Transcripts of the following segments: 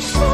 Christmas.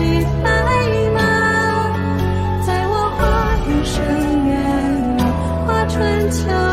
你在吗在我画的上面画春秋